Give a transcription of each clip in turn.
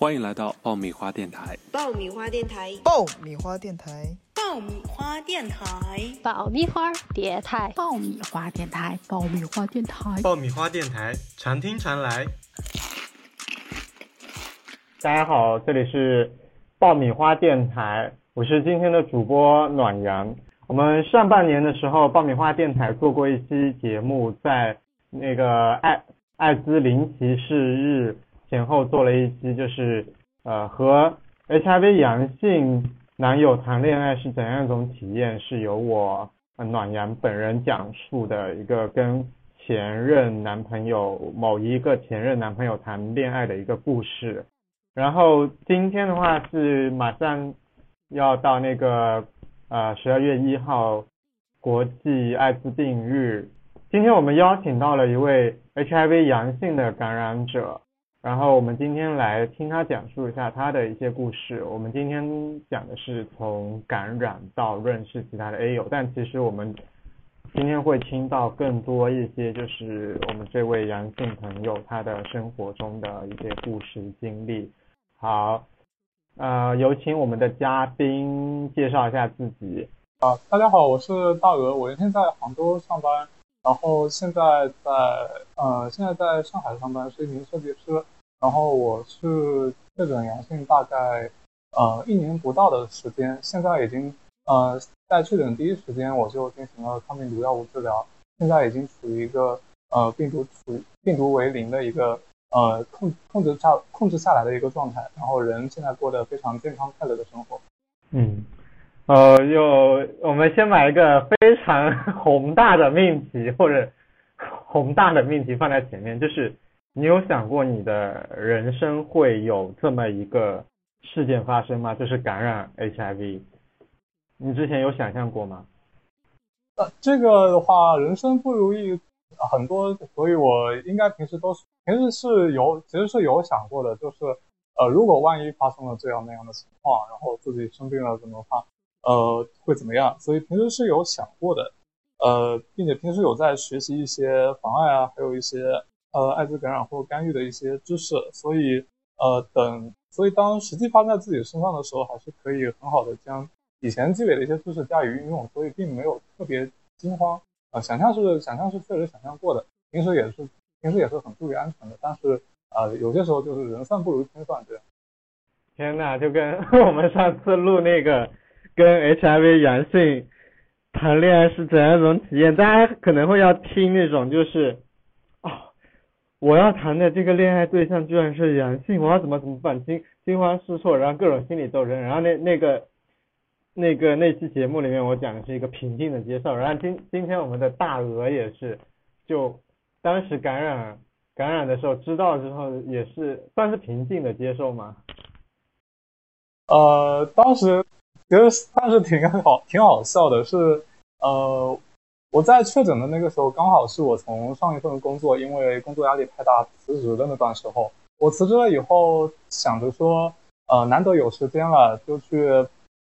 欢迎来到爆米花电台。爆米花电台，爆米花电台，爆米花电台，爆米花电台，爆米花电台，爆米花电台，爆米花电台，常听常来。大家好，这里是爆米花电台，我是今天的主播暖阳。我们上半年的时候，爆米花电台做过一期节目，在那个艾艾滋零歧视日前后做了一期，就是呃和 HIV 阳性男友谈恋爱是怎样一种体验，是由我、呃、暖阳本人讲述的一个跟前任男朋友某一个前任男朋友谈恋爱的一个故事。然后今天的话是马上要到那个呃十二月一号国际艾滋病日，今天我们邀请到了一位 HIV 阳性的感染者，然后我们今天来听他讲述一下他的一些故事。我们今天讲的是从感染到认识其他的 A 友，但其实我们今天会听到更多一些，就是我们这位阳性朋友他的生活中的一些故事经历。好，呃，有请我们的嘉宾介绍一下自己。啊，大家好，我是大鹅，我现在在杭州上班，然后现在在呃，现在在上海上班，是一名设计师。然后我是确诊阳性，大概呃一年不到的时间，现在已经呃在确诊第一时间我就进行了抗病毒药物治疗，现在已经处于一个呃病毒处于病毒为零的一个呃控控制下控制下来的一个状态，然后人现在过得非常健康快乐的生活。嗯，呃，有我们先把一个非常 宏大的命题或者 宏大的命题放在前面，就是你有想过你的人生会有这么一个事件发生吗？就是感染 HIV，你之前有想象过吗？呃，这个的话，人生不如意很多，所以我应该平时都是平时是有其实是有想过的，就是呃，如果万一发生了这样那样的情况，然后自己生病了怎么办？呃，会怎么样？所以平时是有想过的，呃，并且平时有在学习一些防艾啊，还有一些呃艾滋感染或干预的一些知识，所以呃等，所以当实际发生在自己身上的时候，还是可以很好的将以前积累的一些知识加以运用，所以并没有特别惊慌。呃，想象是想象是确实想象过的，平时也是平时也是很注意安全的，但是呃有些时候就是人算不如天算这样。天呐，就跟 我们上次录那个跟 HIV 阳性谈恋爱是怎样一种体验，大家可能会要听那种就是，哦，我要谈的这个恋爱对象居然是阳性，我要怎么怎么办？惊惊慌失措，然后各种心理斗争，然后那那个那个那期节目里面我讲的是一个平静的接受，然后今今天我们的大鹅也是，就当时感染感染的时候知道之后也是算是平静的接受吗？呃，当时其实算是挺好，挺好笑的。是呃，我在确诊的那个时候，刚好是我从上一份工作因为工作压力太大辞职的那段时候。我辞职了以后，想着说，呃，难得有时间了，就去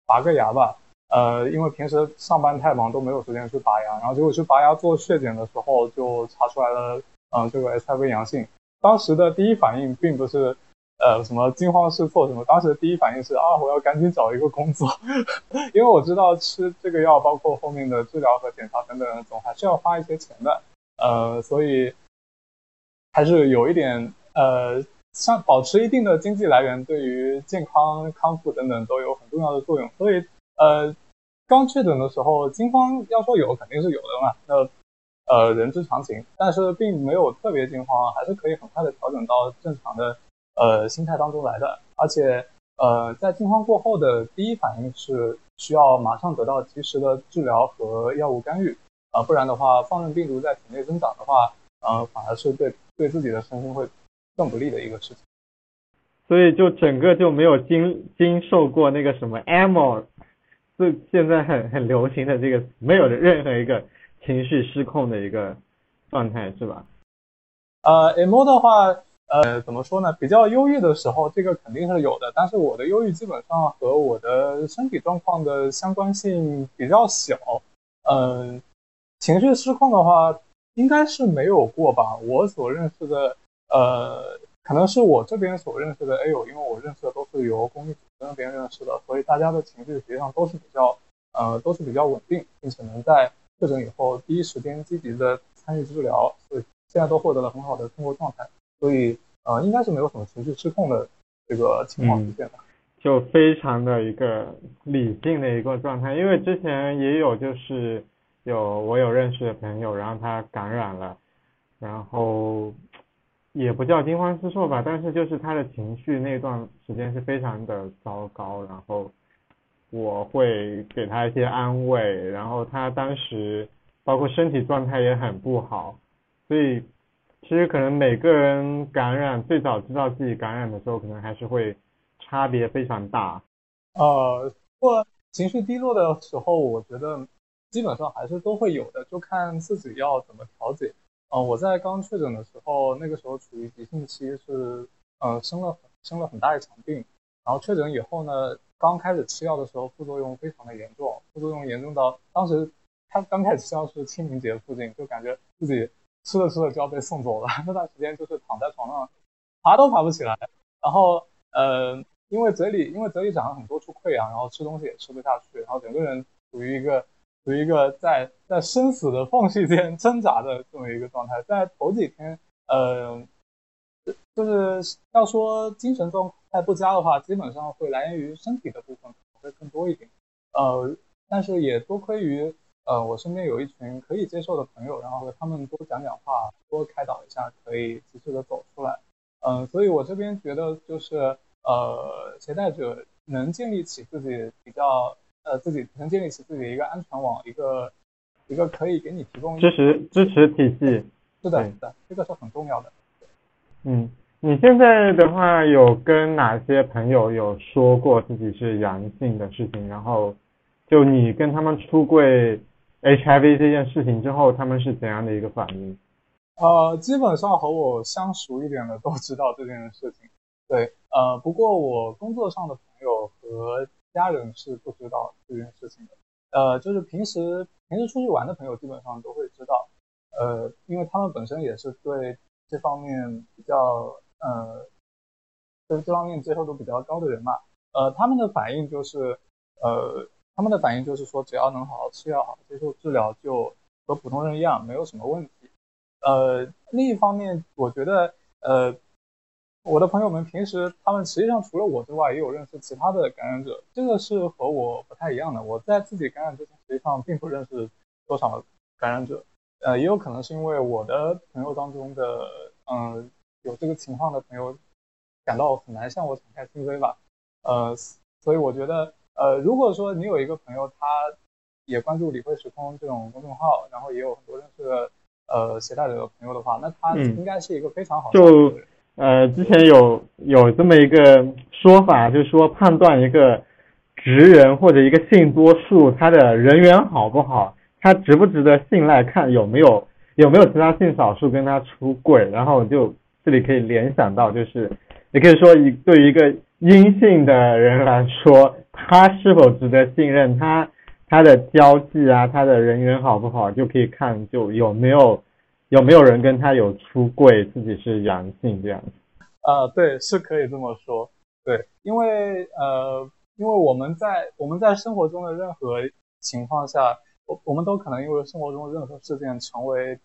拔个牙吧。呃，因为平时上班太忙，都没有时间去拔牙。然后结果去拔牙做血检的时候，就查出来了，嗯、这个 HIV 阳性。当时的第一反应并不是。呃，什么惊慌失措什么？当时第一反应是啊，我要赶紧找一个工作，因为我知道吃这个药，包括后面的治疗和检查等等，总还是要花一些钱的。呃，所以还是有一点呃，像保持一定的经济来源，对于健康康复等等都有很重要的作用。所以呃，刚确诊的时候惊慌，要说有肯定是有的嘛，那呃人之常情，但是并没有特别惊慌，还是可以很快的调整到正常的。呃，心态当中来的，而且呃，在惊慌过后的第一反应是需要马上得到及时的治疗和药物干预，啊、呃，不然的话，放任病毒在体内增长的话，呃，反而是对对自己的身心会更不利的一个事情。所以就整个就没有经经受过那个什么 emo，是现在很很流行的这个，没有任何一个情绪失控的一个状态，是吧？呃，emo 的话。呃，怎么说呢？比较忧郁的时候，这个肯定是有的。但是我的忧郁基本上和我的身体状况的相关性比较小。嗯、情绪失控的话，应该是没有过吧？我所认识的，呃，可能是我这边所认识的 A 友，因为我认识的都是由公益组织那边认识的，所以大家的情绪实际上都是比较呃都是比较稳定，并且能在确诊以后第一时间积极的参与治疗，所以现在都获得了很好的生活状态，所以呃应该是没有什么情绪失控的这个情况出现的。就非常的一个理性的一个状态，因为之前也有就是有我有认识的朋友，然后他感染了，然后也不叫惊慌失措吧，但是就是他的情绪那段时间是非常的糟糕，然后我会给他一些安慰，然后他当时包括身体状态也很不好，所以其实可能每个人感染最早知道自己感染的时候，可能还是会。差别非常大，呃，或情绪低落的时候，我觉得基本上还是都会有的，就看自己要怎么调节。呃，我在刚确诊的时候，那个时候处于急性期，是呃生了生了很大一场病，然后确诊以后呢，刚开始吃药的时候，副作用非常的严重，副作用严重到当时他刚开始吃药是清明节附近，就感觉自己吃着吃着就要被送走了，那段时间就是躺在床上爬都爬不起来，然后。呃，因为嘴里因为嘴里长了很多处溃疡，然后吃东西也吃不下去，然后整个人处于一个处于一个在在生死的缝隙间挣扎的这么一个状态。在头几天，呃，就是要说精神状态不佳的话，基本上会来源于身体的部分会更多一点。呃，但是也多亏于呃我身边有一群可以接受的朋友，然后和他们多讲讲话，多开导一下，可以及时的走出来。嗯，所以我这边觉得就是。呃，携带者能建立起自己比较呃自己能建立起自己一个安全网，一个一个可以给你提供支持支持体系。是的，是的，这个是很重要的。嗯，你现在的话有跟哪些朋友有说过自己是阳性的事情？然后就你跟他们出柜 HIV 这件事情之后，他们是怎样的一个反应？呃，基本上和我相熟一点的都知道这件事情。对，呃，不过我工作上的朋友和家人是不知道这件事情的，呃，就是平时平时出去玩的朋友基本上都会知道，呃，因为他们本身也是对这方面比较，呃，对这方面接受度比较高的人嘛，呃，他们的反应就是，呃，他们的反应就是说，只要能好好吃药、好接受治疗，就和普通人一样，没有什么问题。呃，另一方面，我觉得，呃。我的朋友们平时，他们实际上除了我之外，也有认识其他的感染者。这个是和我不太一样的。我在自己感染之前，实际上并不认识多少感染者。呃，也有可能是因为我的朋友当中的，嗯，有这个情况的朋友，感到很难向我敞开心扉吧。呃，所以我觉得，呃，如果说你有一个朋友，他也关注理会时空这种公众号，然后也有很多认识的呃携带者的朋友的话，那他应该是一个非常好的就。呃，之前有有这么一个说法，就是说判断一个职人或者一个性多数他的人缘好不好，他值不值得信赖，看有没有有没有其他性少数跟他出轨。然后就这里可以联想到，就是也可以说一对于一个阴性的人来说，他是否值得信任，他他的交际啊，他的人缘好不好，就可以看就有没有。有没有人跟他有出柜，自己是阳性这样子？呃，对，是可以这么说。对，因为呃，因为我们在我们在生活中的任何情况下，我我们都可能因为生活中的任何事件成为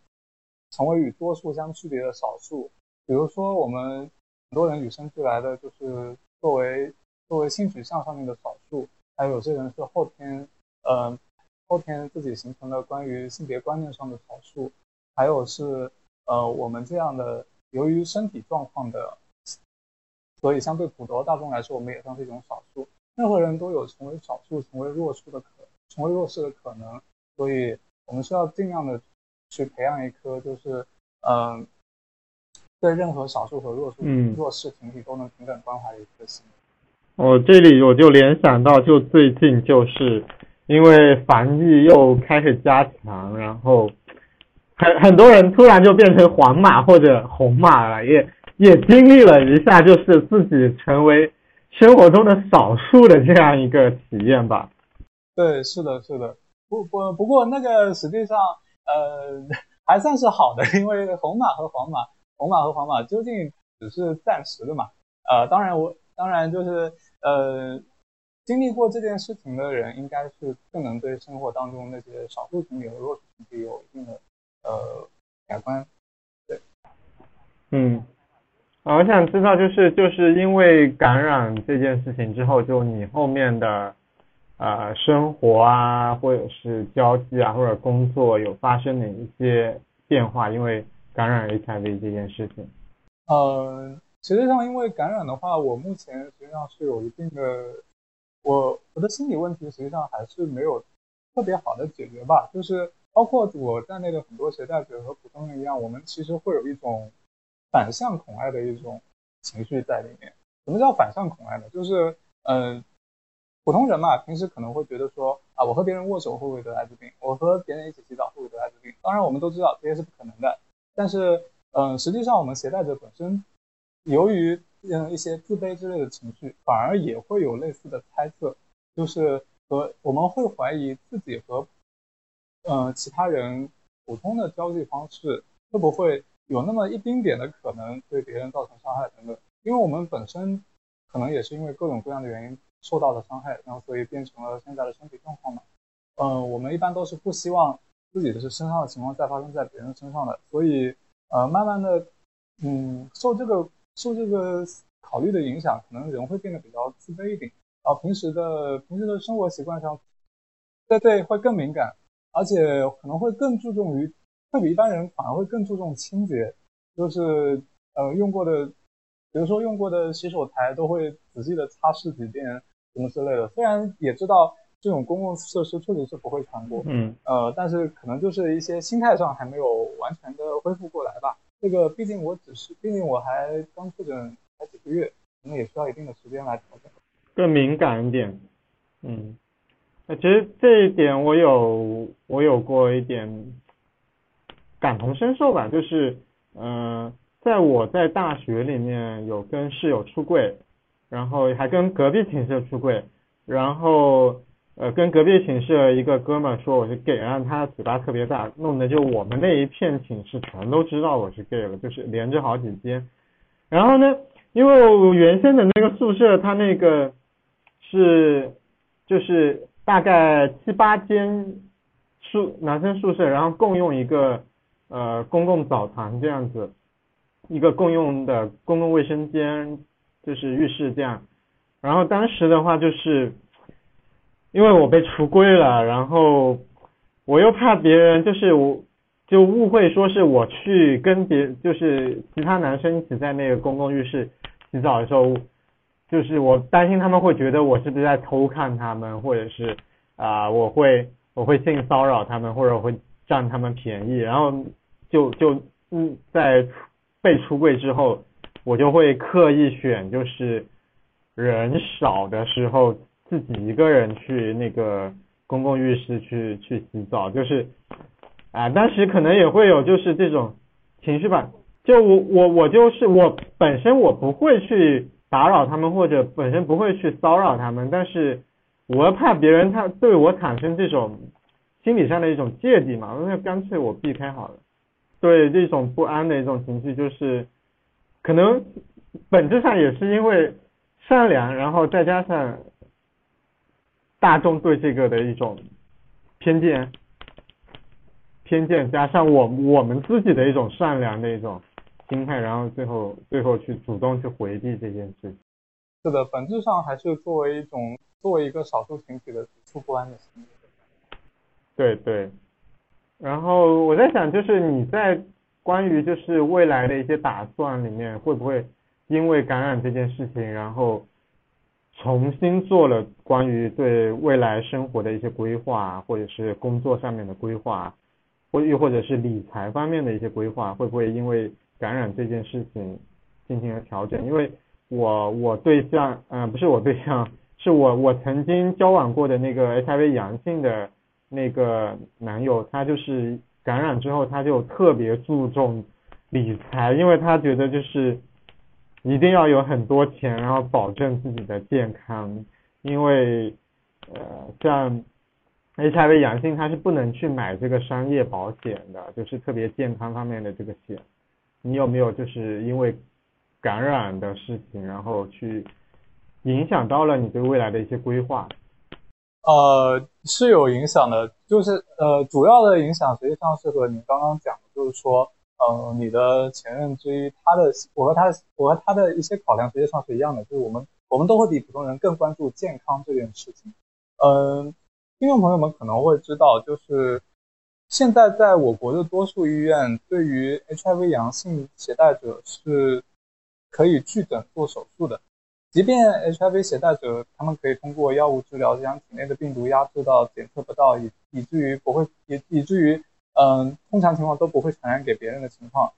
成为与多数相区别的少数。比如说，我们很多人与生俱来的就是作为作为性取向上面的少数，还有有些人是后天呃后天自己形成的关于性别观念上的少数。还有是，呃，我们这样的由于身体状况的，所以相对普罗大众来说，我们也算是一种少数。任何人都有成为少数、成为弱势的可，成为弱势的可能。所以，我们需要尽量的去培养一颗，就是，嗯，对任何少数和弱势、弱势群体都能平等关怀的一颗心。我这里我就联想到，就最近就是因为防疫又开始加强，然后。很很多人突然就变成黄马或者红马了，也也经历了一下，就是自己成为生活中的少数的这样一个体验吧。对，是的，是的。不不不过那个实际上呃 还算是好的，因为红马和黄马，红马和黄马究竟只是暂时的嘛。呃，当然我当然就是呃，经历过这件事情的人，应该是更能对生活当中那些少数群体和弱势群体有一定的呃改观。对，嗯，啊，我想知道，就是就是因为感染这件事情之后，就你后面的呃生活啊，或者是交际啊，或者工作有发生哪一些变化？因为感染 HIV 这件事情。呃，实际上因为感染的话，我目前实际上是有一定的，我我的心理问题实际上还是没有特别好的解决吧。就是包括我在内的很多携带者和普通人一样，我们其实会有一种反向恐爱的一种情绪在里面。什么叫反向恐爱呢？就是嗯，普通人嘛，平时可能会觉得说啊，我和别人握手会不会得艾滋病？我和别人一起洗澡会不会得艾滋病？当然我们都知道这些是不可能的，但是。嗯，实际上我们携带者本身，由于嗯一些自卑之类的情绪，反而也会有类似的猜测，就是和我们会怀疑自己和嗯其他人普通的交际方式会不会有那么一丁点的可能对别人造成伤害等等，因为我们本身可能也是因为各种各样的原因受到了伤害，然后所以变成了现在的身体状况嘛。嗯，我们一般都是不希望自己的是身上的情况再发生在别人身上的，所以。呃，慢慢的，嗯，受这个受这个考虑的影响，可能人会变得比较自卑一点。然后平时的平时的生活习惯上，对对，会更敏感，而且可能会更注重于，会比一般人反而会更注重清洁，就是呃用过的，比如说用过的洗手台都会仔细的擦拭几遍，什么之类的。虽然也知道。这种公共设施确实是不会传播，嗯，呃，但是可能就是一些心态上还没有完全的恢复过来吧。这个毕竟我只是，毕竟我还刚确诊才几个月，可能也需要一定的时间来调整。更敏感一点，嗯，那其实这一点我有我有过一点感同身受吧，就是，嗯，在我在大学里面有跟室友出柜，然后还跟隔壁寝室出柜，然后。呃，跟隔壁寝室一个哥们说我是 gay，然后他嘴巴特别大，弄得就我们那一片寝室全都知道我是 gay 了，就是连着好几间。然后呢，因为我原先的那个宿舍，它那个是就是大概七八间宿男生宿舍，然后共用一个呃公共澡堂这样子，一个共用的公共卫生间，就是浴室这样。然后当时的话就是。因为我被出柜了，然后我又怕别人就是我就误会说是我去跟别就是其他男生一起在那个公共浴室洗澡的时候，就是我担心他们会觉得我是不是在偷看他们，或者是啊我会我会性骚扰他们，或者我会占他们便宜，然后就就嗯在被出柜之后，我就会刻意选就是人少的时候。自己一个人去那个公共浴室去去洗澡，就是啊，当时可能也会有就是这种情绪吧。就我我我就是我本身我不会去打扰他们，或者本身不会去骚扰他们，但是我怕别人他对我产生这种心理上的一种芥蒂嘛，那干脆我避开好了。对这种不安的一种情绪，就是可能本质上也是因为善良，然后再加上。大众对这个的一种偏见，偏见加上我我们自己的一种善良的一种心态，然后最后最后去主动去回避这件事情。是的，本质上还是作为一种作为一个少数群体的不安的心理。对对。然后我在想，就是你在关于就是未来的一些打算里面，会不会因为感染这件事情，然后。重新做了关于对未来生活的一些规划，或者是工作上面的规划，或又或者是理财方面的一些规划，会不会因为感染这件事情进行了调整？因为我我对象，嗯，不是我对象，是我我曾经交往过的那个 HIV 阳性的那个男友，他就是感染之后他就特别注重理财，因为他觉得就是。一定要有很多钱，然后保证自己的健康，因为呃，像 HIV 阳性，他是不能去买这个商业保险的，就是特别健康方面的这个险。你有没有就是因为感染的事情，然后去影响到了你对未来的一些规划？呃，是有影响的，就是呃，主要的影响实际上是和你刚刚讲的，就是说，呃，你的前任之一，他的我和他我和他的一些考量实际上是一样的，就是我们我们都会比普通人更关注健康这件事情。嗯，听众朋友们可能会知道，就是现在在我国的多数医院，对于 HIV 阳性携带者是可以拒诊做手术的。即便 HIV 携带者，他们可以通过药物治疗将体内的病毒压制到检测不到，以以至于不会以以至于嗯通常情况都不会传染给别人的情况。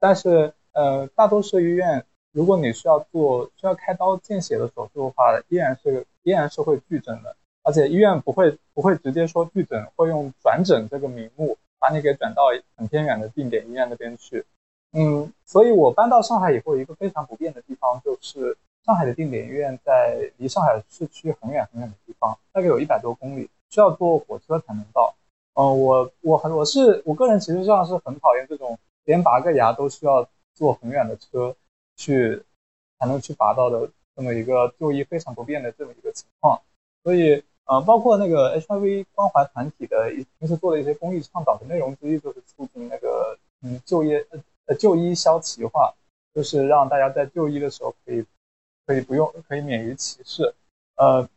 但是呃大多数医院，如果你需要做需要开刀见血的手术的话，依然是依然是会拒诊的，而且医院不会不会直接说拒诊，会用转诊这个名目把你给转到很偏远的定点医院那边去。嗯，所以我搬到上海以后，一个非常不便的地方就是。上海的定点医院在离上海市区很远很远的地方，大概有一百多公里，需要坐火车才能到。嗯，我我很我是我个人其实上是很讨厌这种连拔个牙都需要坐很远的车去才能去拔到的这么一个就医非常不便的这么一个情况。所以，呃，包括那个 HIV 关怀团体的平时做的一些公益倡导的内容之一，就是促进那个嗯就业呃就医消歧化，就是让大家在就医的时候可以。可以不用，可以免于歧视。呃，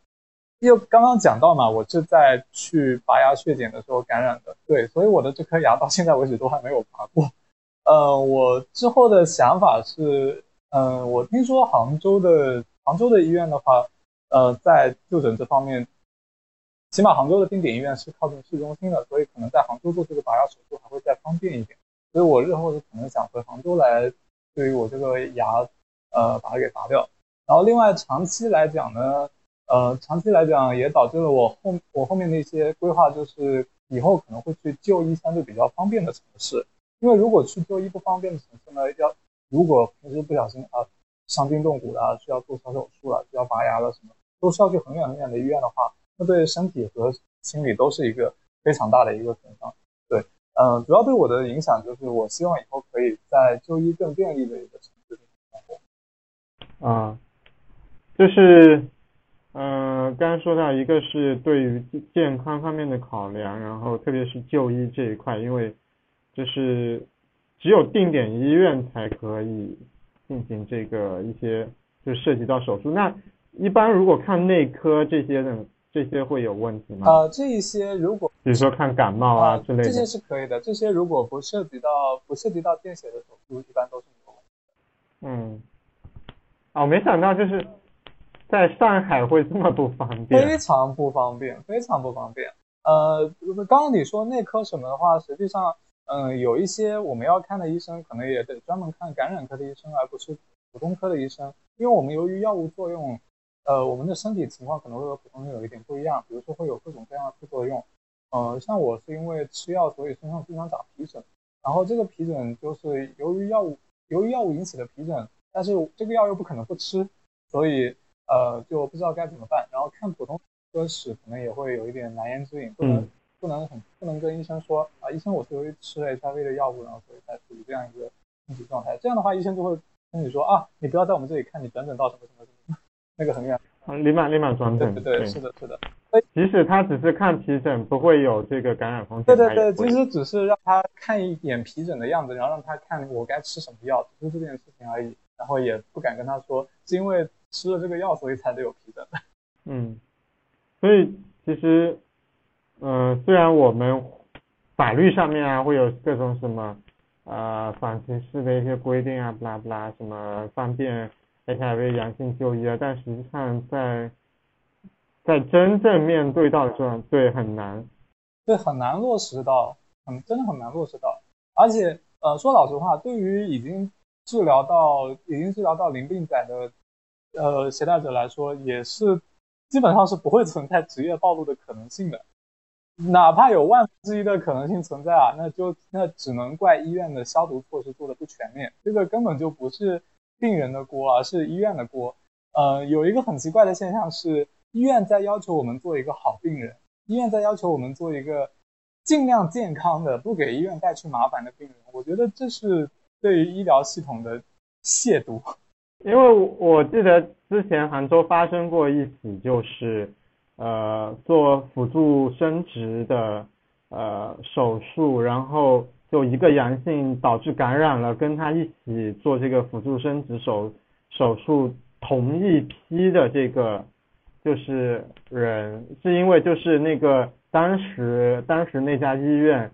又刚刚讲到嘛，我是在去拔牙血检的时候感染的，对，所以我的这颗牙到现在为止都还没有拔过。呃，我之后的想法是，嗯，我听说杭州的杭州的医院的话，呃，在就诊这方面，起码杭州的定点医院是靠近市中心的，所以可能在杭州做这个拔牙手术还会再方便一点。所以我日后是可能想回杭州来，对于我这个牙，呃，把它给拔掉。然后另外长期来讲呢，呃，长期来讲也导致了我后我后面的一些规划，就是以后可能会去就医相对比较方便的城市，因为如果去就医不方便的城市呢，要如果平时不小心啊伤筋动骨了，需要做小手术了，需要拔牙了什么，都需要去很远很远的医院的话，那对身体和心理都是一个非常大的一个损伤。对，嗯，主要对我的影响就是，我希望以后可以在就医更便利的一个城市生活。啊。就是，嗯，刚刚说到一个是对于健康方面的考量，然后特别是就医这一块，因为就是只有定点医院才可以进行这个一些就涉及到手术。那一般如果看内科这些的，这些会有问题吗？呃，这一些如果比如说看感冒啊之类的，这些是可以的。这些如果不涉及到不涉及到见血的手术，一般都是没有问题的。嗯，哦，没想到就是。在上海会这么不方便？非常不方便，非常不方便。呃，刚刚你说内科什么的话，实际上，嗯，有一些我们要看的医生，可能也得专门看感染科的医生，而不是普通科的医生。因为我们由于药物作用，呃，我们的身体情况可能会和普通人有一点不一样，比如说会有各种各样的副作用。呃，像我是因为吃药，所以身上经常长皮疹，然后这个皮疹就是由于药物由于药物引起的皮疹，但是这个药又不可能不吃，所以。呃，就不知道该怎么办，然后看普通科室可能也会有一点难言之隐，不能不能很不能跟医生说啊，医生我是由于吃了 HIV 的药物，然后所以才处于这样一个身体状态，这样的话医生就会跟你说啊，你不要在我们这里看，你转诊到什么什么什么 那个很远，立马立马转诊，对对对，是的是的，即使他只是看皮疹，不会有这个感染风险，对对对，其实只是让他看一眼皮疹的样子，然后让他看我该吃什么药，只是这件事情而已，然后也不敢跟他说是因为。吃了这个药，所以才得有皮疹。嗯，所以其实，嗯，虽然我们法律上面啊会有各种什么呃反歧视的一些规定啊，不拉不拉，什么方便 HIV 阳性就医啊，但实际上在在真正面对到这种，对很难，对很难落实到，很真的很难落实到。而且呃说老实话，对于已经治疗到已经治疗到淋病仔的。呃，携带者来说也是，基本上是不会存在职业暴露的可能性的，哪怕有万分之一的可能性存在啊，那就那只能怪医院的消毒措施做的不全面，这个根本就不是病人的锅，而是医院的锅。呃，有一个很奇怪的现象是，医院在要求我们做一个好病人，医院在要求我们做一个尽量健康的、不给医院带去麻烦的病人。我觉得这是对于医疗系统的亵渎。因为我记得之前杭州发生过一起，就是呃做辅助生殖的呃手术，然后就一个阳性导致感染了，跟他一起做这个辅助生殖手手术同一批的这个就是人，是因为就是那个当时当时那家医院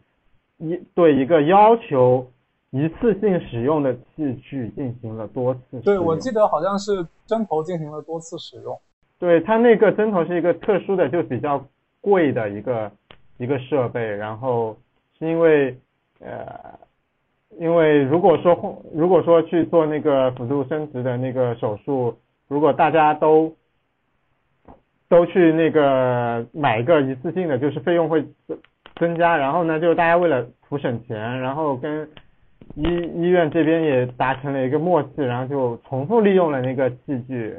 一对一个要求。一次性使用的器具进行了多次，对我记得好像是针头进行了多次使用。对，它那个针头是一个特殊的，就比较贵的一个一个设备。然后是因为呃，因为如果说如果说去做那个辅助生殖的那个手术，如果大家都都去那个买一个一次性的，就是费用会增增加。然后呢，就大家为了图省钱，然后跟医医院这边也达成了一个默契，然后就重复利用了那个器具，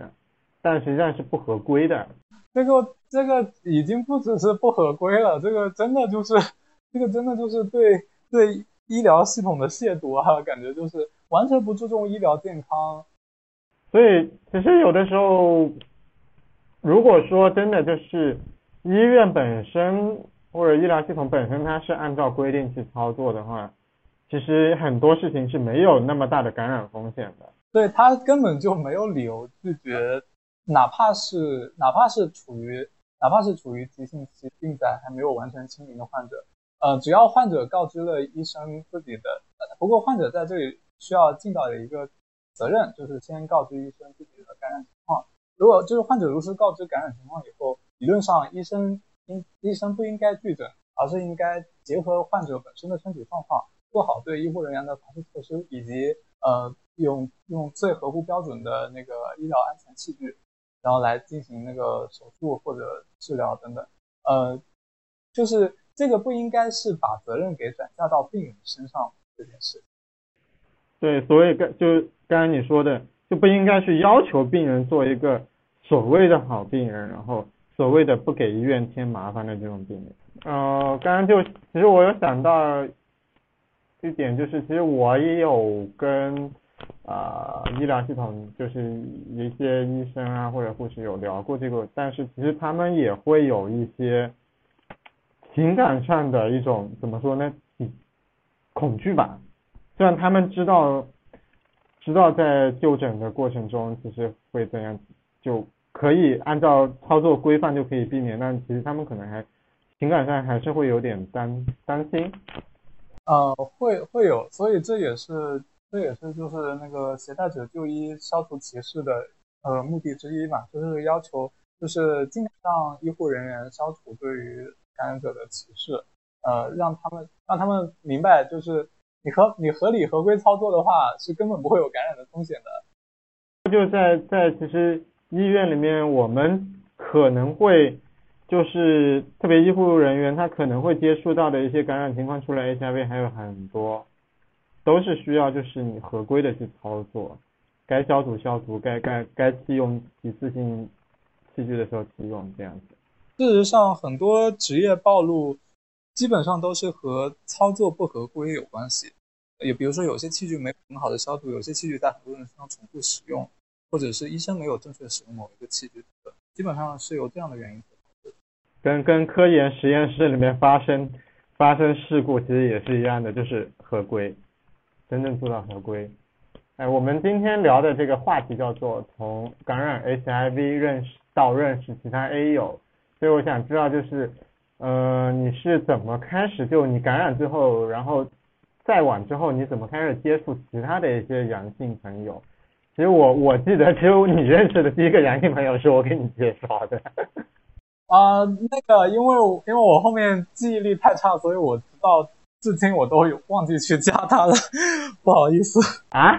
但实际上是不合规的。这个这个已经不只是不合规了，这个真的就是这个真的就是对对医疗系统的亵渎啊！感觉就是完全不注重医疗健康。所以其实有的时候，如果说真的就是医院本身或者医疗系统本身它是按照规定去操作的话。其实很多事情是没有那么大的感染风险的，对他根本就没有理由拒绝，哪怕是哪怕是处于哪怕是处于急性期病在还没有完全清零的患者，呃，只要患者告知了医生自己的，不过患者在这里需要尽到的一个责任，就是先告知医生自己的感染情况。如果就是患者如实告知感染情况以后，理论上医生应医生不应该拒诊，而是应该结合患者本身的身体状况。做好对医护人员的防护措施，以及呃用用最合乎标准的那个医疗安全器具，然后来进行那个手术或者治疗等等。呃，就是这个不应该是把责任给转嫁到病人身上这件事。对，所以刚就刚才你说的，就不应该去要求病人做一个所谓的好病人，然后所谓的不给医院添麻烦的这种病人。呃，刚刚就其实我有想到。一点就是，其实我也有跟啊医疗系统，就是一些医生啊或者护士有聊过这个，但是其实他们也会有一些情感上的一种怎么说呢，恐惧吧。虽然他们知道知道在就诊的过程中其实会怎样，就可以按照操作规范就可以避免，但其实他们可能还情感上还是会有点担担心。呃，会会有，所以这也是这也是就是那个携带者就医消除歧视的呃目的之一嘛，就是要求就是尽量让医护人员消除对于感染者的歧视，呃，让他们让他们明白，就是你合你合理合规操作的话，是根本不会有感染的风险的。就在在其实医院里面，我们可能会。就是特别医护人员，他可能会接触到的一些感染情况，除了 HIV 还有很多，都是需要就是你合规的去操作，该消毒消毒，该该该弃用一次性器具的时候弃用这样子。事实上，很多职业暴露基本上都是和操作不合规有关系。也比如说，有些器具没很好的消毒，有些器具在很多人身上重复使用，或者是医生没有正确使用某一个器具，基本上是由这样的原因。跟跟科研实验室里面发生发生事故其实也是一样的，就是合规，真正做到合规。哎，我们今天聊的这个话题叫做从感染 HIV 认识到认识其他 A 友，所以我想知道就是，呃，你是怎么开始就你感染之后，然后再往之后你怎么开始接触其他的一些阳性朋友？其实我我记得只有你认识的第一个阳性朋友是我给你介绍的。啊，那个，因为因为我后面记忆力太差，所以我直到至今我都有忘记去加他了，不好意思啊，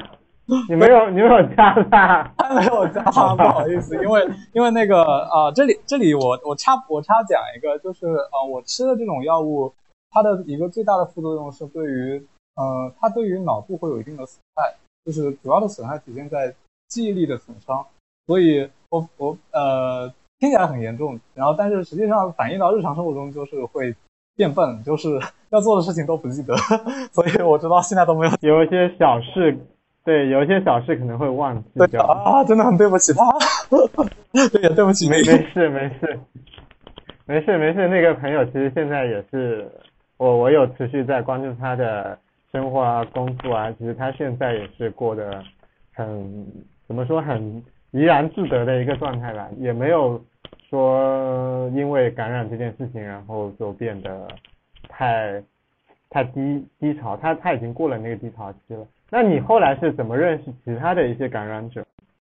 你没有你没有加他，他没有加他，不好意思，因为因为那个啊，这里这里我我插我插讲一个，就是呃，我吃的这种药物，它的一个最大的副作用是对于呃，它对于脑部会有一定的损害，就是主要的损害体现在记忆力的损伤，所以我我呃。听起来很严重，然后但是实际上反映到日常生活中就是会变笨，就是要做的事情都不记得，所以我知道现在都没有有一些小事对，有一些小事可能会忘记掉。啊，真的很对不起他。对呀，对不起，没没事没事，没事没事。那个朋友其实现在也是我我有持续在关注他的生活啊工作啊，其实他现在也是过得很怎么说很怡然自得的一个状态吧，也没有说因为感染这件事情然后就变得太太低低潮，他他已经过了那个低潮期了。那你后来是怎么认识其他的一些感染者？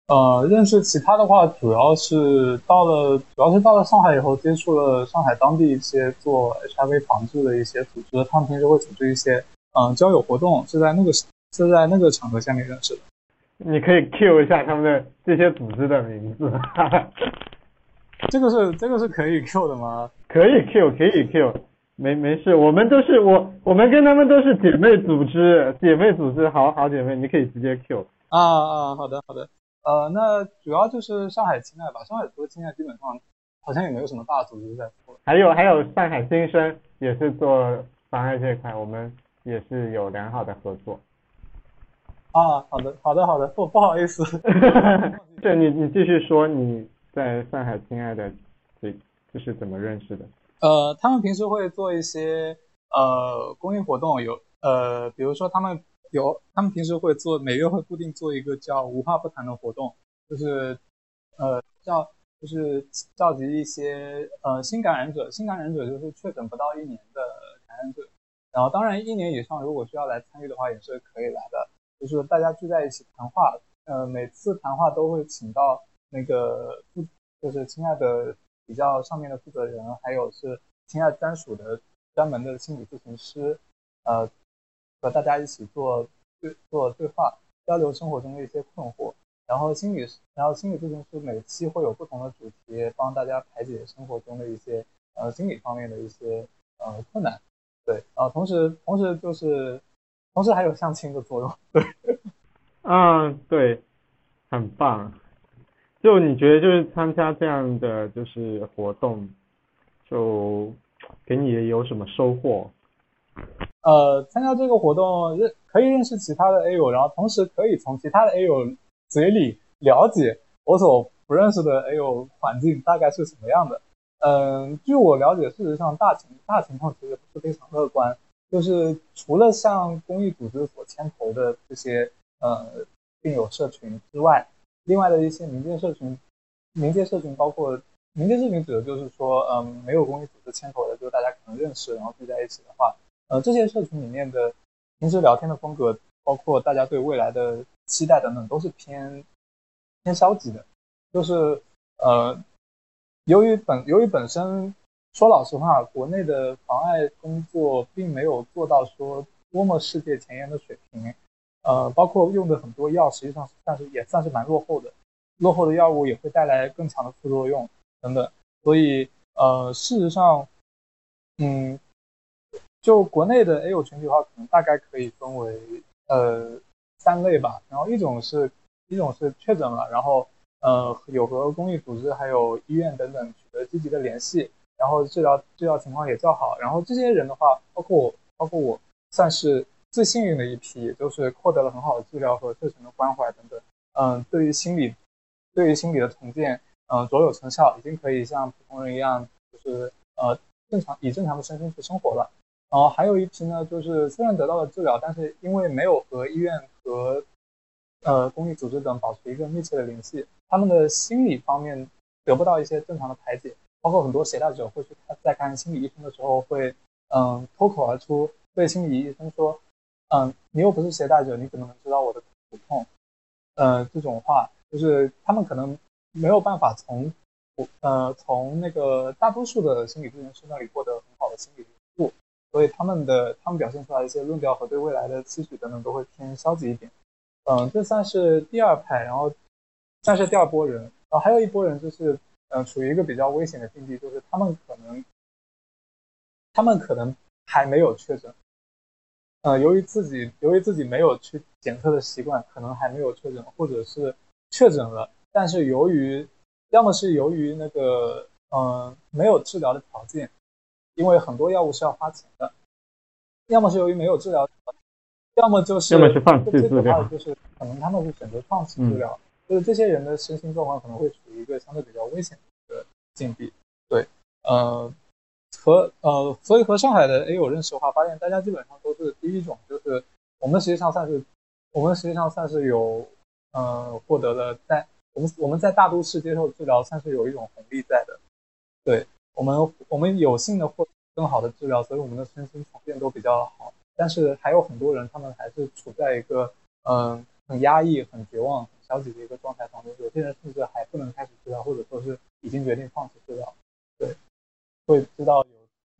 呃，认识其他的话，主要是到了，主要是到了上海以后，接触了上海当地一些做 HIV 防治的一些组织，他们平时会组织一些嗯、交友活动，是在那个是在那个场合下面认识的。你可以 Q 一下他们的这些组织的名字，这个是这个是可以 Q 的吗？可以 Q 可以 Q，没没事，我们都是我我们跟他们都是姐妹组织，姐妹组织好好姐妹，你可以直接 Q。啊啊，好的好的。呃，那主要就是上海青爱吧，上海除了青爱，基本上好像也没有什么大组织在做。还有还有上海新生也是做防癌这一块，我们也是有良好的合作。啊，好的好的好的，不不好意思。对你你继续说你在上海亲爱的这这是怎么认识的？呃，他们平时会做一些呃公益活动，有呃，比如说他们有，他们平时会做每月会固定做一个叫无话不谈的活动，就是呃叫就是召集一些呃新感染者，新感染者就是确诊不到一年的感染者，然后当然一年以上如果需要来参与的话也是可以来的，就是大家聚在一起谈话，呃每次谈话都会请到那个负就是亲爱的比较上面的负责人，还有是亲爱专属的专门的心理咨询师，呃，和大家一起做对做对话，交流生活中的一些困惑。然后心理，然后心理咨询师每期会有不同的主题，帮大家排解生活中的一些呃心理方面的一些呃困难。对，然后同时同时就是同时还有相亲的作用。对，嗯，对，很棒。就你觉得就是参加这样的就是活动，就给你有什么收获？呃，参加这个活动认可以认识其他的 A 友，然后同时可以从其他的 A 友嘴里了解我所不认识的 A 友环境大概是什么样的。嗯，据我了解，事实上大情大情况其实不是非常乐观，就是除了像公益组织所牵头的这些呃病友社群之外，另外的一些民间社群，民间社群包括民间社群指的就是说，嗯，没有公益组织牵头的，就是大家可能认识，然后聚在一起的话，呃，这些社群里面的平时聊天的风格，包括大家对未来的期待等等，都是偏偏消极的，就是呃，由于本由于本身说老实话，国内的防艾工作并没有做到说多么世界前沿的水平，呃，包括用的很多药，实际上算是也算是蛮落后的，落后的药物也会带来更强的副作用等等，所以呃，事实上，嗯。就国内的 A 有群体的话，可能大概可以分为呃三类吧。然后一种是一种是确诊了，然后呃有和公益组织还有医院等等取得积极的联系，然后治疗治疗情况也较好。然后这些人的话，包括我，包括我，算是最幸运的一批，也就是获得了很好的治疗和特权的关怀等等。嗯，对于心理对于心理的重建，嗯卓有成效，已经可以像普通人一样，就是呃正常以正常的身心去生活了。然后还有一批呢，就是虽然得到了治疗，但是因为没有和医院和呃公益组织等保持一个密切的联系，他们的心理方面得不到一些正常的排解，包括很多携带者会去看在看心理医生的时候会嗯脱口而出对心理医生说，嗯你又不是携带者，你怎么能知道我的苦痛？呃这种话就是他们可能没有办法从我呃从那个大多数的心理咨询师那里获得很好的心理服务。所以他们的他们表现出来一些论调和对未来的期许等等都会偏消极一点，嗯，这算是第二派，然后算是第二波人，然后还有一波人就是嗯处于一个比较危险的境地，就是他们可能他们可能还没有确诊，呃，由于自己由于自己没有去检测的习惯，可能还没有确诊，或者是确诊了，但是由于要么是由于那个嗯没有治疗的条件。因为很多药物是要花钱的，要么是由于没有治疗，要么就是要么是放弃最可怕治疗的就是可能他们是选择放弃治疗，就是这些人的身心状况可能会处于一个相对比较危险的一个境地。对，呃，和呃，所以和上海的 A 友认识的话，发现大家基本上都是第一种，就是我们实际上算是我们实际上算是有呃获得了在我们我们在大都市接受治疗，算是有一种红利在的。对我们我们有幸的获得更好的治疗，所以我们的身心条件都比较好。但是还有很多人，他们还是处在一个嗯、很压抑、很绝望、很消极的一个状态当中。有些人甚至还不能开始治疗，或者说是已经决定放弃治疗。对，会知道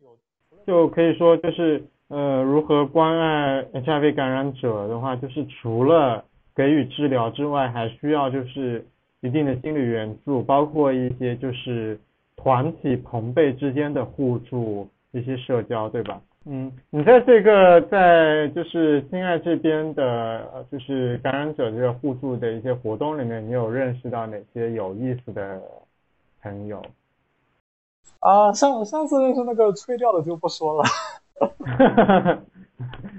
有有就可以说就是呃，如何关爱 HIV 感染者的话，就是除了给予治疗之外，还需要就是一定的心理援助，包括一些就是团体朋辈之间的互助，一些社交，对吧？嗯，你在这个在就是心爱这边的，呃就是感染者这个互助的一些活动里面，你有认识到哪些有意思的朋友？啊，上上次认识那个吹掉的就不说了。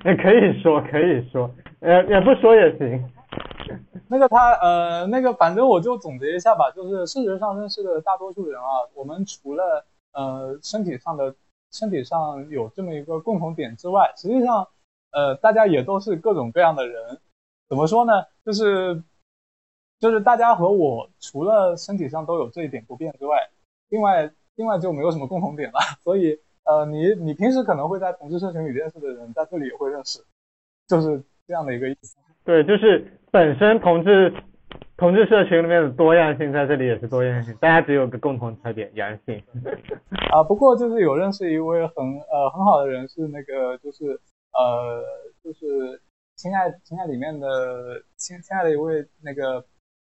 也 可以说，可以说，呃，也不说也行。那个他呃，那个反正我就总结一下吧，就是事实上认识的大多数人啊，我们除了呃身体上的身体上有这么一个共同点之外，实际上呃大家也都是各种各样的人。怎么说呢？就是就是大家和我除了身体上都有这一点不变之外，另外另外就没有什么共同点了。所以呃，你你平时可能会在同志社群里认识的人，在这里也会认识，就是这样的一个意思。对，就是本身同志同志社群里面的多样性，在这里也是多样性，大家只有个共同特点，阳性。啊，不过就是有认识一位很呃很好的人，是那个 就是呃就是亲爱亲爱里面的亲亲爱的一位那个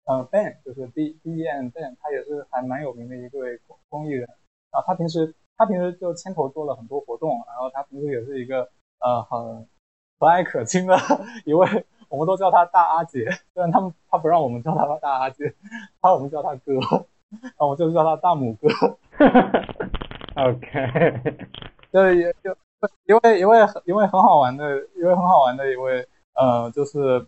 呃 Ben，就是 B B E N Ben，他也是还蛮有名的一位公公益人。然后他平时他平时就牵头做了很多活动，然后他平时也是一个呃很和蔼可亲的一位，我们都叫他大阿姐，虽然他们他不让我们叫他大阿姐，他我们叫他哥，然后我就叫他大母哥。OK，对，也就一位一位一位很好玩的一位很好玩的一位呃，就是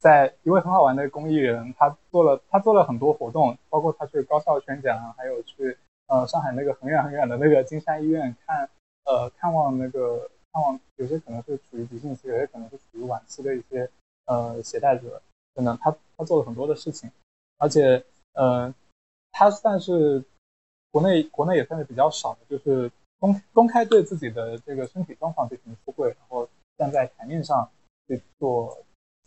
在一位很好玩的公益人，他做了他做了很多活动，包括他去高校宣讲，还有去呃上海那个很远很远的那个金山医院看呃看望那个看望有些可能是处于急性期，有些可能是处于晚期的一些呃携带者等等，他他做了很多的事情，而且呃他算是国内国内也算是比较少的，就是公公开对自己的这个身体状况进行出柜，然后站在台面上去做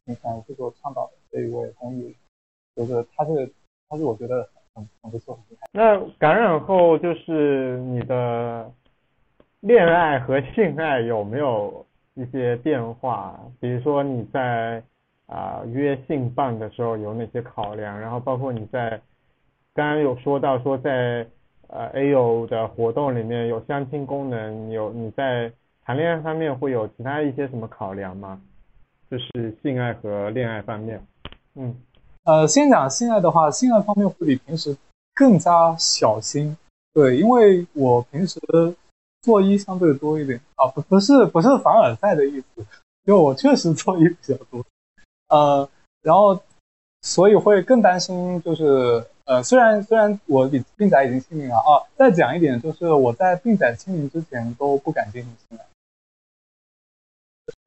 平常去做倡导的这一位公益，就是他是他是我觉得很很不错很厉害。那感染后就是你的恋爱和性爱有没有一些变化？比如说你在啊、约性伴的时候有哪些考量？然后包括你在刚刚有说到说在呃 A 友的活动里面有相亲功能，有你在谈恋爱方面会有其他一些什么考量吗？就是性爱和恋爱方面，嗯。呃，先讲性爱的话，性爱方面会比平时更加小心。对，因为我平时做一相对多一点啊，不不是不是凡尔赛的意思，就我确实做一比较多。呃，然后所以会更担心，就是呃，虽然虽然我比病仔已经清零了啊，再讲一点，就是我在病仔清零之前都不敢进行性爱。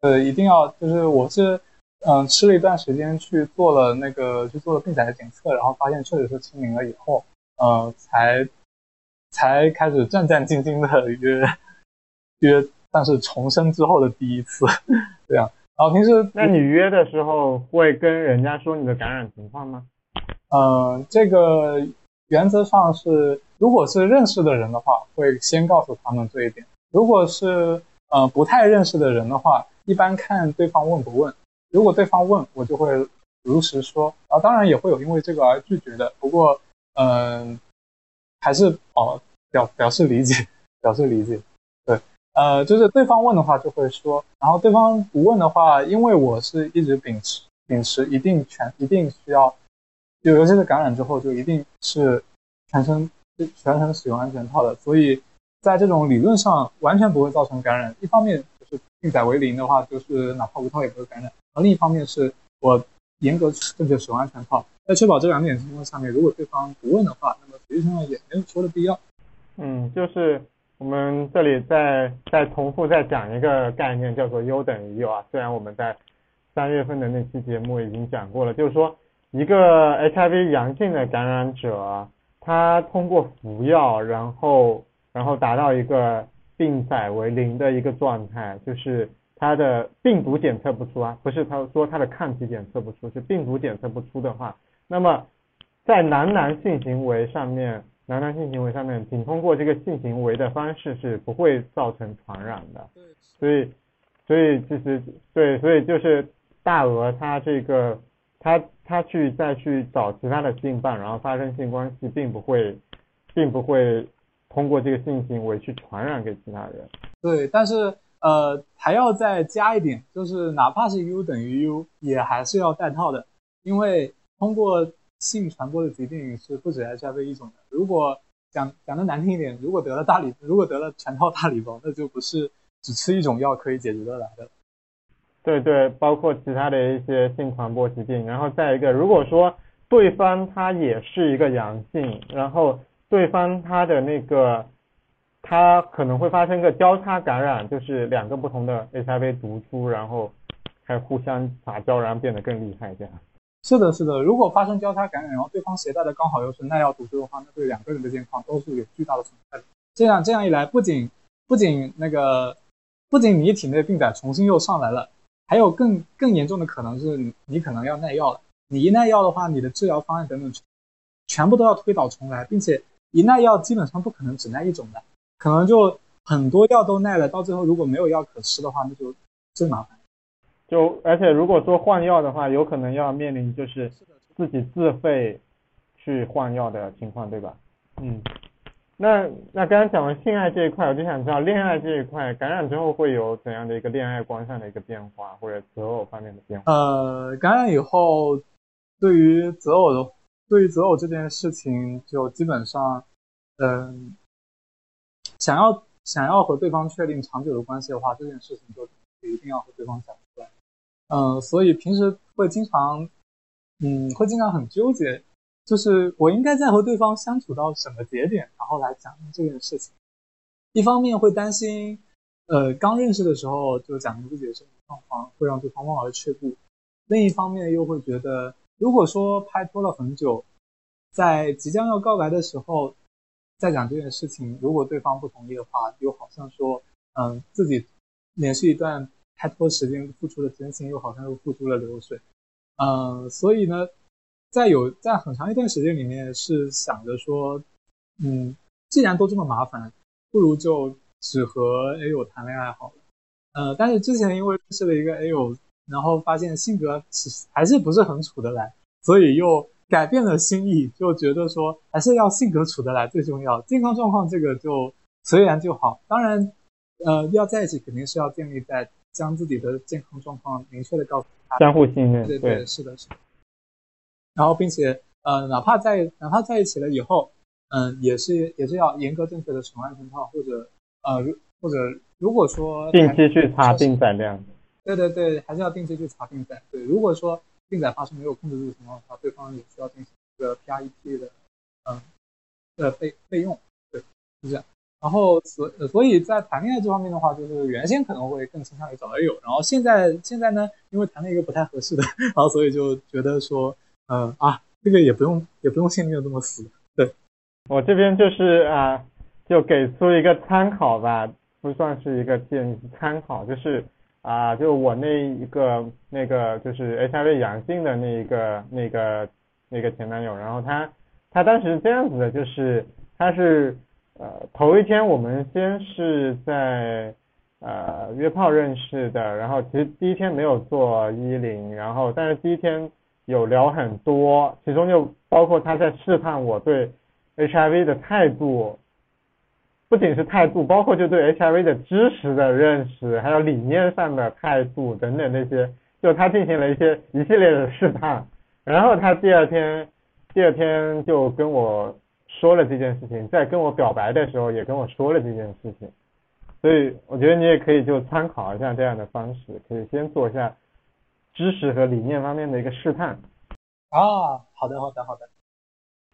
呃，一定要就是我是嗯吃了一段时间去做了那个去做了病仔的检测，然后发现确实是清零了以后，呃，才才开始战战兢兢的约约，但是重生之后的第一次，然后平时那你约的时候会跟人家说你的感染情况吗？嗯，这个原则上是，如果是认识的人的话，会先告诉他们这一点；如果是呃不太认识的人的话，一般看对方问不问。如果对方问，我就会如实说。啊，当然也会有因为这个而拒绝的，不过嗯、呃还是哦表表示理解，表示理解。呃，就是对方问的话就会说，然后对方不问的话，因为我是一直秉持秉持一定全一定需要。就尤其是感染之后，就一定是全身全程使用安全套的，所以在这种理论上完全不会造成感染。一方面就是病载为零的话，就是哪怕无套也不会感染。而另一方面是我严格正确使用安全套，在确保这两点情况下面，如果对方不问的话，那么实际上也没有说的必要。嗯，就是我们这里再再重复再讲一个概念，叫做 U 等于 U 啊。虽然我们在三月份的那期节目已经讲过了，就是说一个 HIV 阳性的感染者，他通过服药，然后然后达到一个病载为零的一个状态，就是他的病毒检测不出啊，不是他说他的抗体检测不出，是病毒检测不出的话，那么在男男性行为上面。男男性行为上面，仅通过这个性行为的方式是不会造成传染的。所以，所以其实对，所以就是大鹅他这个他他去再去找其他的性伴，然后发生性关系，并不会，并不会通过这个性行为去传染给其他人。对，但是呃还要再加一点，就是哪怕是 U 等于 U，也还是要带套的，因为通过。性传播的疾病是不止 HIV 一种的。如果讲讲的难听一点，如果得了大礼，如果得了全套大礼包，那就不是只吃一种药可以解决得来的。对对，包括其他的一些性传播疾病。然后再一个，如果说对方他也是一个阳性，然后对方他的那个他可能会发生个交叉感染，就是两个不同的 HIV 毒株，然后还互相杂交，然后变得更厉害这样。是的，是的。如果发生交叉感染，然后对方携带的刚好又是耐药毒株的话，那对两个人的健康都是有巨大的损害的。这样这样一来，不仅不仅那个，不仅你体内病载重新又上来了，还有更更严重的可能是你可能要耐药了。你一耐药的话，你的治疗方案等等全部都要推倒重来，并且一耐药基本上不可能只耐一种的，可能就很多药都耐了，到最后如果没有药可吃的话，那就真麻烦。就而且如果说换药的话，有可能要面临就是自己自费去换药的情况，对吧？嗯，那那刚刚讲完性爱这一块，我就想知道恋爱这一块感染之后会有怎样的一个恋爱观上的一个变化，或者择偶方面的变化？呃，感染以后，对于择偶的，对于择偶这件事情，就基本上，嗯，想要想要和对方确定长久的关系的话，这件事情就一定要和对方讲嗯，所以平时会经常，嗯，会经常很纠结，就是我应该在和对方相处到什么节点，然后来讲这件事情。一方面会担心，呃，刚认识的时候就讲明自己的生活状况，会让对方望而却步；另一方面又会觉得，如果说拍拖了很久，在即将要告白的时候再讲这件事情，如果对方不同意的话，又好像说，嗯，自己连续一段。拍拖时间付出了真心，又好像又付出了流水，嗯，所以呢，在有在很长一段时间里面是想着说，嗯，既然都这么麻烦，不如就只和 A 友谈恋爱好了，呃，但是之前因为认识了一个 A 友，然后发现性格其实还是不是很处得来，所以又改变了心意，就觉得说还是要性格处得来最重要，健康状况这个就随缘就好，当然，呃，要在一起肯定是要建立在。将自己的健康状况明确的告诉他，相互信任，对对是的，是的。然后，并且，呃，哪怕在哪怕在一起了以后，嗯，也是也是要严格正确的使用安全套，或者呃，或者如果说定期去查病载量，对对对，还是要定期去查病载。对，如果说病载发生没有控制住的情况下，对方也需要进行一个 PREP 的，嗯，的备备用，对，是这样。然后所所以在谈恋爱这方面的话，就是原先可能会更倾向于找男友，然后现在现在呢，因为谈了一个不太合适的，然后所以就觉得说，嗯啊，这个也不用也不用限定的这么死。对，我这边就是啊，就给出一个参考吧，不算是一个建议，参考就是啊，就我那一个那个就是 HIV 阳性的那一个那个那个前男友，然后他他当时这样子的，就是他是。呃，头一天我们先是在呃约炮认识的，然后其实第一天没有做一零，然后但是第一天有聊很多，其中就包括他在试探我对 HIV 的态度，不仅是态度，包括就对 HIV 的知识的认识，还有理念上的态度等等那些，就他进行了一些一系列的试探，然后他第二天第二天就跟我。说了这件事情，在跟我表白的时候也跟我说了这件事情，所以我觉得你也可以就参考一下这样的方式，可以先做一下知识和理念方面的一个试探。啊，好的，好的，好的。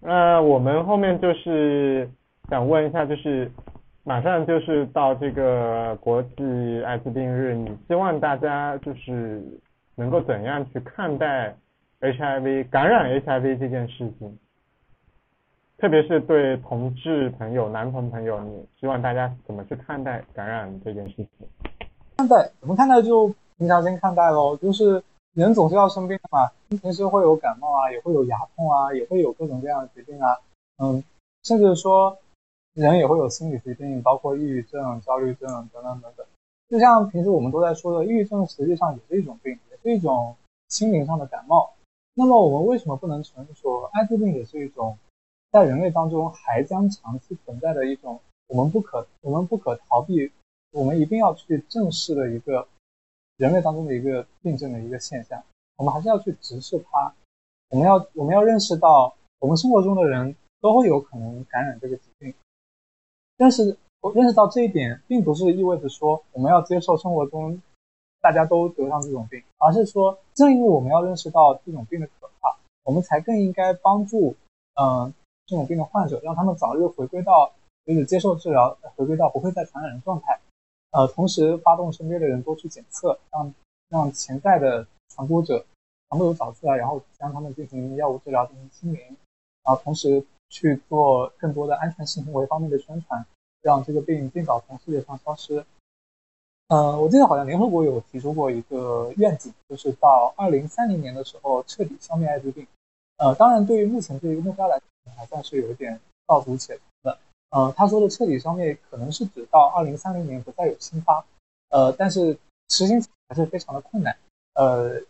那我们后面就是想问一下，就是马上就是到这个国际艾滋病日，你希望大家就是能够怎样去看待 HIV 感染 HIV 这件事情？特别是对同志朋友、男同朋友，你希望大家怎么去看待感染这件事情？看待怎么看待就平常心看待喽，就是人总是要生病的嘛，平时会有感冒啊，也会有牙痛啊，也会有各种各样的疾病啊，嗯，甚至说人也会有心理疾病，包括抑郁症、焦虑症等等等等。就像平时我们都在说的，抑郁症实际上也是一种病，也是一种心灵上的感冒。那么我们为什么不能承认说艾滋病也是一种？在人类当中还将长期存在的一种我们不可我们不可逃避，我们一定要去正视的一个人类当中的一个病症的一个现象，我们还是要去直视它。我们要我们要认识到，我们生活中的人都会有可能感染这个疾病。但是认识到这一点，并不是意味着说我们要接受生活中大家都得上这种病，而是说正因为我们要认识到这种病的可怕，我们才更应该帮助嗯。这种病的患者，让他们早日回归到就是接受治疗，回归到不会再传染的状态。呃，同时发动身边的人多去检测，让让潜在的传播者全部都找出来，然后将他们进行药物治疗，进行清零。然后同时去做更多的安全性行为方面的宣传，让这个病尽早从世界上消失。呃，我记得好像联合国有提出过一个愿景，就是到二零三零年的时候彻底消灭艾滋病。呃，当然，对于目前这一个目标来，还算是有一点道阻且长的。呃，他说的彻底消灭，可能是指到二零三零年不再有新发。呃，但是实行还是非常的困难。呃，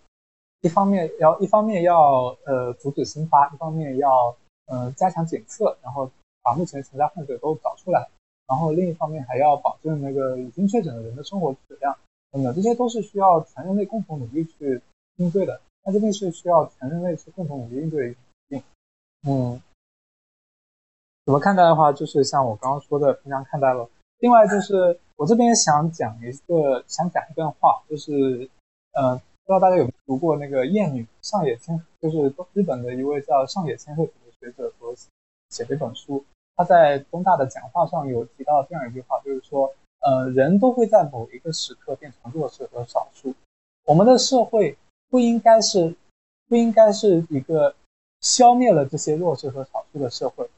一方面要一方面要呃阻止新发，一方面要呃加强检测，然后把目前潜在患者都找出来，然后另一方面还要保证那个已经确诊的人的生活质量。等等，这些都是需要全人类共同努力去应对的。艾滋病是需要全人类去共同努力应对的病。嗯，怎么看待的话，就是像我刚刚说的，平常看待了。另外就是我这边想讲一个，想讲一段话，就是，呃，不知道大家有没有读过那个谚语上野千，就是日本的一位叫上野千鹤子的学者所写的一本书。他在东大的讲话上有提到这样一句话，就是说，呃，人都会在某一个时刻变成弱势和少数。我们的社会。不应该是，不应该是一个消灭了这些弱势和少数的社会，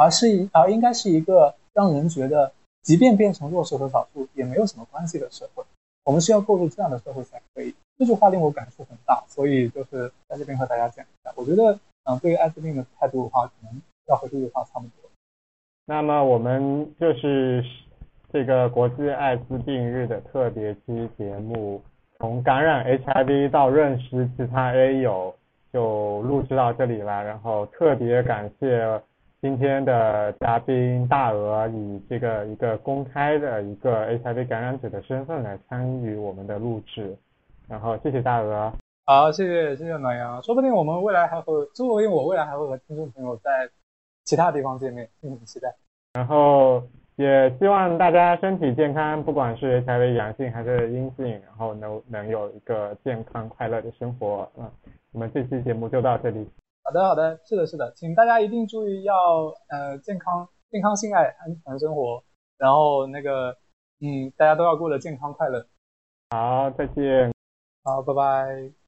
而是一而应该是一个让人觉得，即便变成弱势和少数也没有什么关系的社会。我们需要构筑这样的社会才可以。这句话令我感触很大，所以就是在这边和大家讲一下。我觉得，嗯，对于艾滋病的态度的话，可能要和这句话差不多。那么我们就是这个国际艾滋病日的特别期节目。从感染 HIV 到认识其他 A 友，就录制到这里了。然后特别感谢今天的嘉宾大鹅，以这个一个公开的一个 HIV 感染者的身份来参与我们的录制。然后谢谢大鹅。好，谢谢谢谢暖阳。说不定我们未来还会，说不定我未来还会和听众朋友在其他地方见面，敬请期待。然后。也希望大家身体健康，不管是 HIV 阳性还是阴性，然后能能有一个健康快乐的生活。嗯，我们这期节目就到这里。好的，好的，是的，是的，请大家一定注意要呃健康、健康、性爱、安全生活，然后那个嗯，大家都要过得健康快乐。好，再见。好，拜拜。